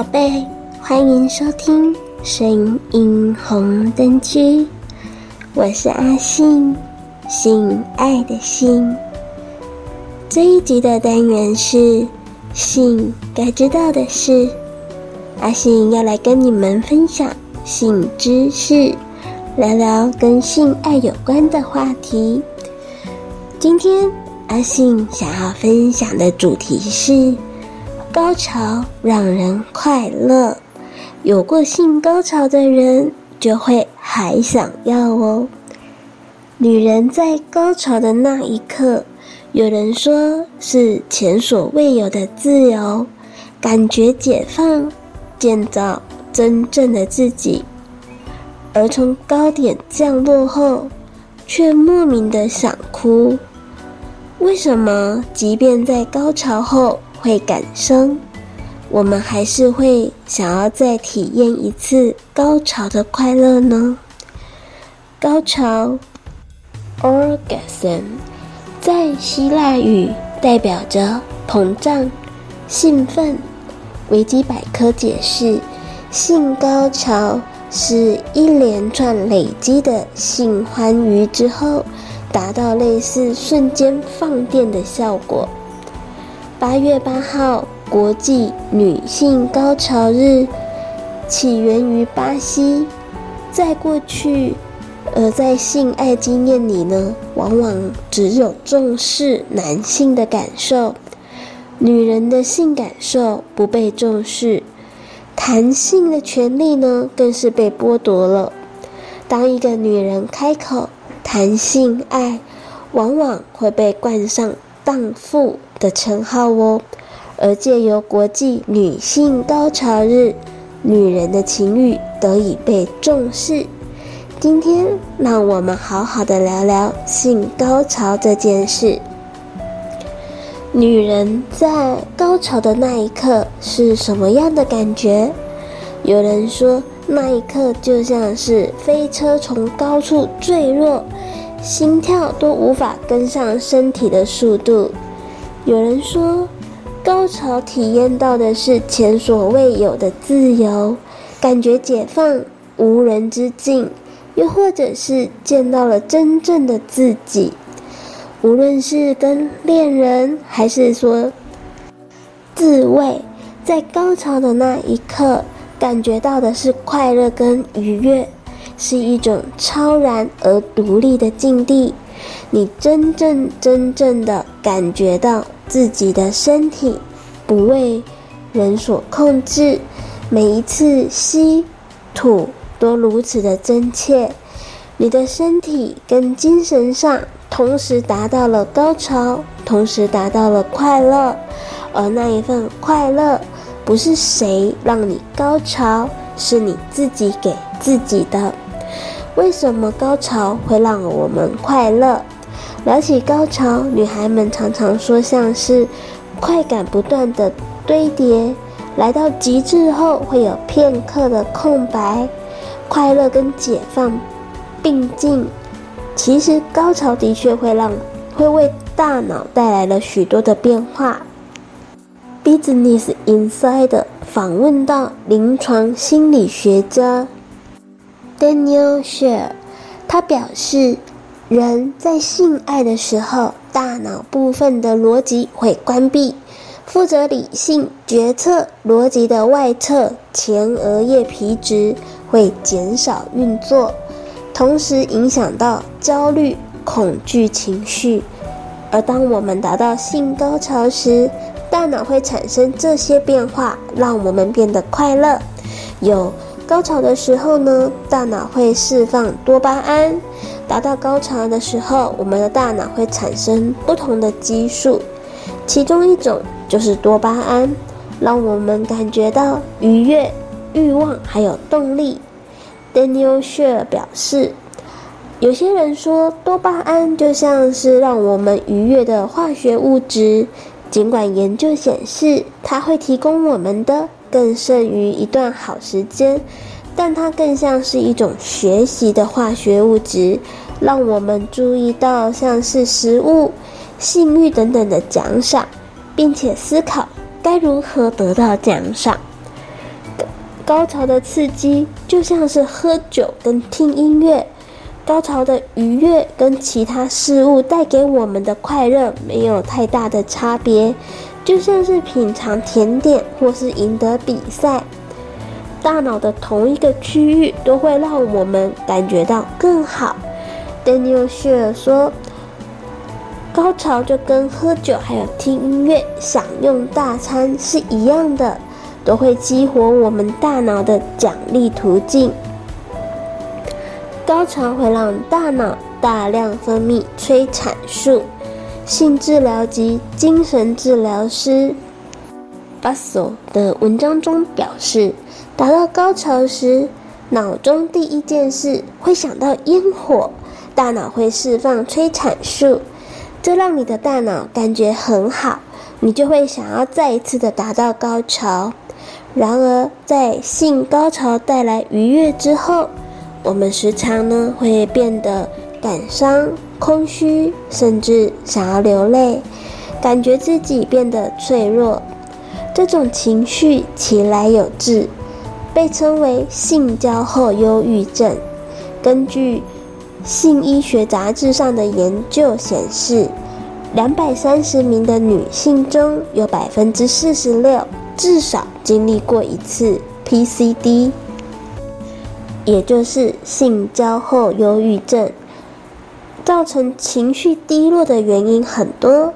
宝贝，欢迎收听声音红灯区，我是阿信，性爱的性。这一集的单元是性该知道的事，阿信要来跟你们分享性知识，聊聊跟性爱有关的话题。今天阿信想要分享的主题是。高潮让人快乐，有过性高潮的人就会还想要哦。女人在高潮的那一刻，有人说是前所未有的自由，感觉解放，建造真正的自己；而从高点降落后，却莫名的想哭。为什么？即便在高潮后，会感伤，我们还是会想要再体验一次高潮的快乐呢？高潮 （orgasm） 在希腊语代表着膨胀、兴奋。维基百科解释：性高潮是一连串累积的性欢愉之后，达到类似瞬间放电的效果。八月八号，国际女性高潮日，起源于巴西。在过去，呃，在性爱经验里呢，往往只有重视男性的感受，女人的性感受不被重视，谈性的权利呢，更是被剥夺了。当一个女人开口谈性爱，往往会被冠上荡妇的称号哦，而借由国际女性高潮日，女人的情欲得以被重视。今天，让我们好好的聊聊性高潮这件事。女人在高潮的那一刻是什么样的感觉？有人说，那一刻就像是飞车从高处坠落，心跳都无法跟上身体的速度。有人说，高潮体验到的是前所未有的自由，感觉解放，无人之境；又或者是见到了真正的自己。无论是跟恋人，还是说自慰，在高潮的那一刻，感觉到的是快乐跟愉悦，是一种超然而独立的境地。你真正真正的感觉到自己的身体不为人所控制，每一次吸吐都如此的真切，你的身体跟精神上同时达到了高潮，同时达到了快乐，而那一份快乐不是谁让你高潮，是你自己给自己的。为什么高潮会让我们快乐？聊起高潮，女孩们常常说像是快感不断的堆叠，来到极致后会有片刻的空白，快乐跟解放并进。其实高潮的确会让会为大脑带来了许多的变化。Business Insider 访问到临床心理学家 Daniel Share，他表示。人在性爱的时候，大脑部分的逻辑会关闭，负责理性决策逻辑的外侧前额叶皮质会减少运作，同时影响到焦虑、恐惧情绪。而当我们达到性高潮时，大脑会产生这些变化，让我们变得快乐。有高潮的时候呢，大脑会释放多巴胺。达到高潮的时候，我们的大脑会产生不同的激素，其中一种就是多巴胺，让我们感觉到愉悦、欲望还有动力。Daniel Share 表示，有些人说多巴胺就像是让我们愉悦的化学物质，尽管研究显示它会提供我们的更胜于一段好时间。但它更像是一种学习的化学物质，让我们注意到像是食物、性欲等等的奖赏，并且思考该如何得到奖赏。高潮的刺激就像是喝酒跟听音乐，高潮的愉悦跟其他事物带给我们的快乐没有太大的差别，就像是品尝甜点或是赢得比赛。大脑的同一个区域都会让我们感觉到更好。Daniel Schiller 说，高潮就跟喝酒还有听音乐、享用大餐是一样的。都会激活我们大脑的奖励途径。高潮会让大脑大量分泌催产素。性治疗及精神治疗师 Basso 的文章中表示，达到高潮时，脑中第一件事会想到烟火，大脑会释放催产素，这让你的大脑感觉很好，你就会想要再一次的达到高潮。然而，在性高潮带来愉悦之后，我们时常呢会变得感伤、空虚，甚至想要流泪，感觉自己变得脆弱。这种情绪其来有致，被称为性交后忧郁症。根据《性医学杂志》上的研究显示，两百三十名的女性中有百分之四十六。至少经历过一次 PCD，也就是性交后忧郁症。造成情绪低落的原因很多，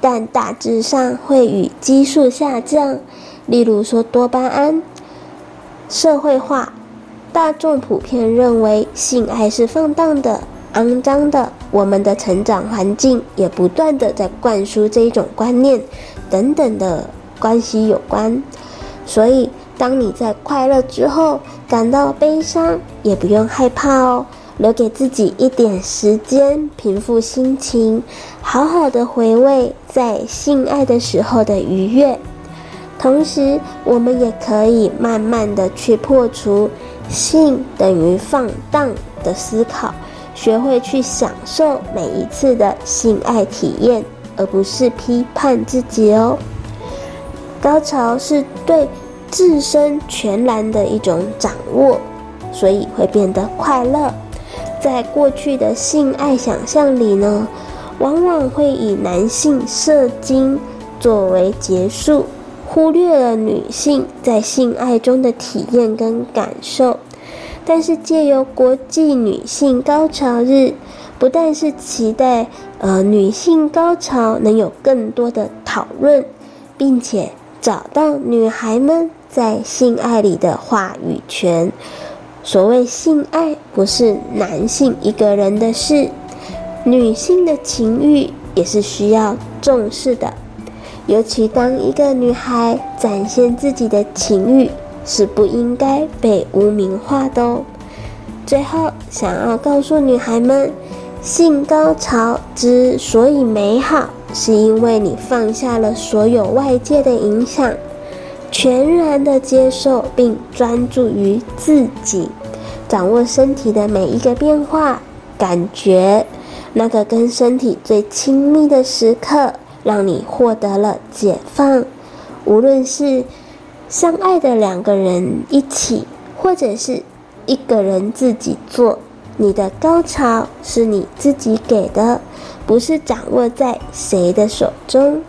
但大致上会与激素下降，例如说多巴胺、社会化、大众普遍认为性爱是放荡的、肮脏的，我们的成长环境也不断地在灌输这一种观念，等等的。关系有关，所以当你在快乐之后感到悲伤，也不用害怕哦，留给自己一点时间平复心情，好好的回味在性爱的时候的愉悦。同时，我们也可以慢慢的去破除性等于放荡的思考，学会去享受每一次的性爱体验，而不是批判自己哦。高潮是对自身全然的一种掌握，所以会变得快乐。在过去的性爱想象里呢，往往会以男性射精作为结束，忽略了女性在性爱中的体验跟感受。但是借由国际女性高潮日，不但是期待呃女性高潮能有更多的讨论，并且。找到女孩们在性爱里的话语权。所谓性爱不是男性一个人的事，女性的情欲也是需要重视的。尤其当一个女孩展现自己的情欲，是不应该被污名化的哦。最后，想要告诉女孩们，性高潮之所以美好。是因为你放下了所有外界的影响，全然的接受并专注于自己，掌握身体的每一个变化，感觉那个跟身体最亲密的时刻，让你获得了解放。无论是相爱的两个人一起，或者是一个人自己做，你的高潮是你自己给的。不是掌握在谁的手中，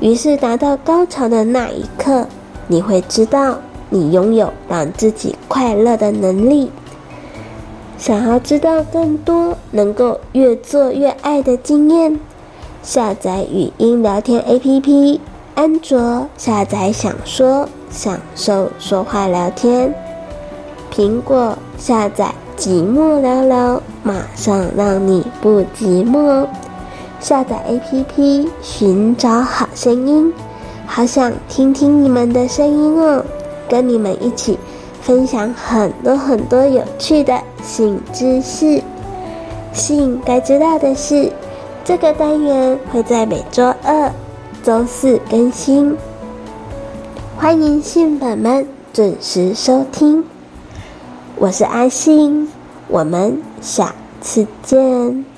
于是达到高潮的那一刻，你会知道你拥有让自己快乐的能力。想要知道更多能够越做越爱的经验，下载语音聊天 APP，安卓下载想说，享受说话聊天；苹果下载寂寞聊聊，马上让你不寂寞。下载 APP，寻找好声音，好想听听你们的声音哦，跟你们一起分享很多很多有趣的性知识。性该知道的事，这个单元会在每周二、周四更新，欢迎性粉们准时收听。我是阿信，我们下次见。